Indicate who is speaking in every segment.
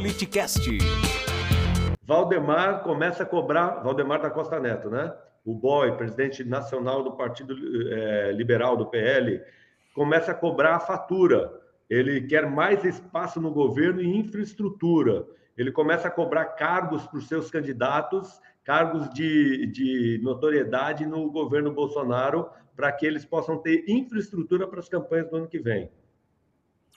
Speaker 1: Politicast.
Speaker 2: Valdemar começa a cobrar, Valdemar da Costa Neto, né? O boy, presidente nacional do Partido é, Liberal, do PL, começa a cobrar a fatura. Ele quer mais espaço no governo e infraestrutura. Ele começa a cobrar cargos para os seus candidatos, cargos de, de notoriedade no governo Bolsonaro, para que eles possam ter infraestrutura para as campanhas do ano que vem.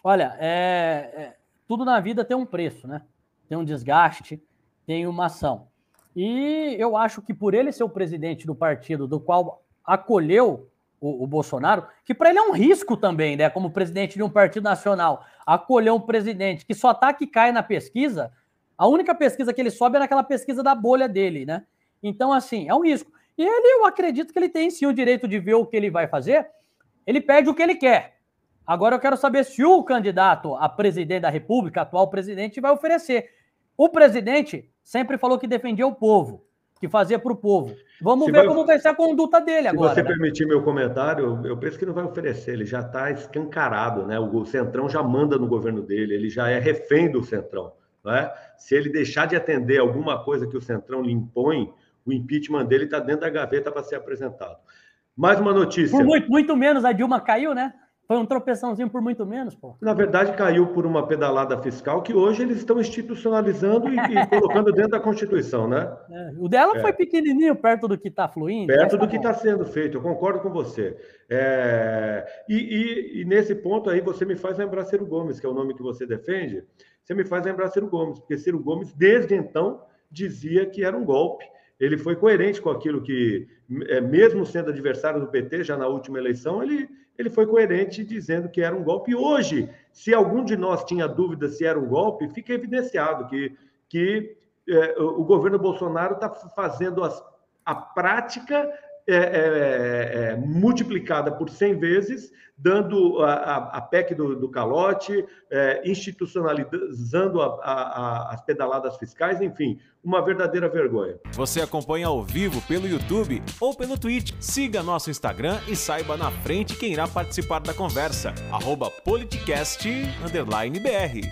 Speaker 3: Olha, é, é, tudo na vida tem um preço, né? Tem um desgaste, tem uma ação. E eu acho que por ele ser o presidente do partido do qual acolheu o, o Bolsonaro, que para ele é um risco também, né? Como presidente de um partido nacional, acolher um presidente que só tá que cai na pesquisa, a única pesquisa que ele sobe é naquela pesquisa da bolha dele, né? Então, assim, é um risco. E ele, eu acredito que ele tem sim o direito de ver o que ele vai fazer. Ele pede o que ele quer. Agora eu quero saber se o candidato a presidente da República, atual presidente, vai oferecer. O presidente sempre falou que defendia o povo, que fazia para o povo. Vamos se ver vai... como vai ser a conduta dele
Speaker 2: se
Speaker 3: agora.
Speaker 2: Se você
Speaker 3: né?
Speaker 2: permitir meu comentário, eu penso que não vai oferecer, ele já está escancarado, né? O Centrão já manda no governo dele, ele já é refém do Centrão. Né? Se ele deixar de atender alguma coisa que o Centrão lhe impõe, o impeachment dele está dentro da gaveta para ser apresentado. Mais uma notícia.
Speaker 3: Por muito, muito menos a Dilma caiu, né? Foi um tropeçãozinho por muito menos, pô.
Speaker 2: Na verdade, caiu por uma pedalada fiscal que hoje eles estão institucionalizando e, e colocando dentro da Constituição, né?
Speaker 3: É, o dela é. foi pequenininho, perto do que está fluindo.
Speaker 2: Perto do tá que está sendo feito, eu concordo com você. É, e, e, e, nesse ponto aí, você me faz lembrar Ciro Gomes, que é o nome que você defende, você me faz lembrar Ciro Gomes, porque Ciro Gomes, desde então, dizia que era um golpe. Ele foi coerente com aquilo que, é, mesmo sendo adversário do PT, já na última eleição, ele ele foi coerente dizendo que era um golpe. Hoje, se algum de nós tinha dúvida se era um golpe, fica evidenciado que, que é, o governo Bolsonaro está fazendo as, a prática é, é, é, é, multiplicada por 100 vezes, dando a, a, a PEC do, do calote, é, institucionalizando a, as pedaladas fiscais, enfim, uma verdadeira vergonha.
Speaker 1: Você acompanha ao vivo pelo YouTube ou pelo Twitch. Siga nosso Instagram e saiba na frente quem irá participar da conversa. Arroba politicast__br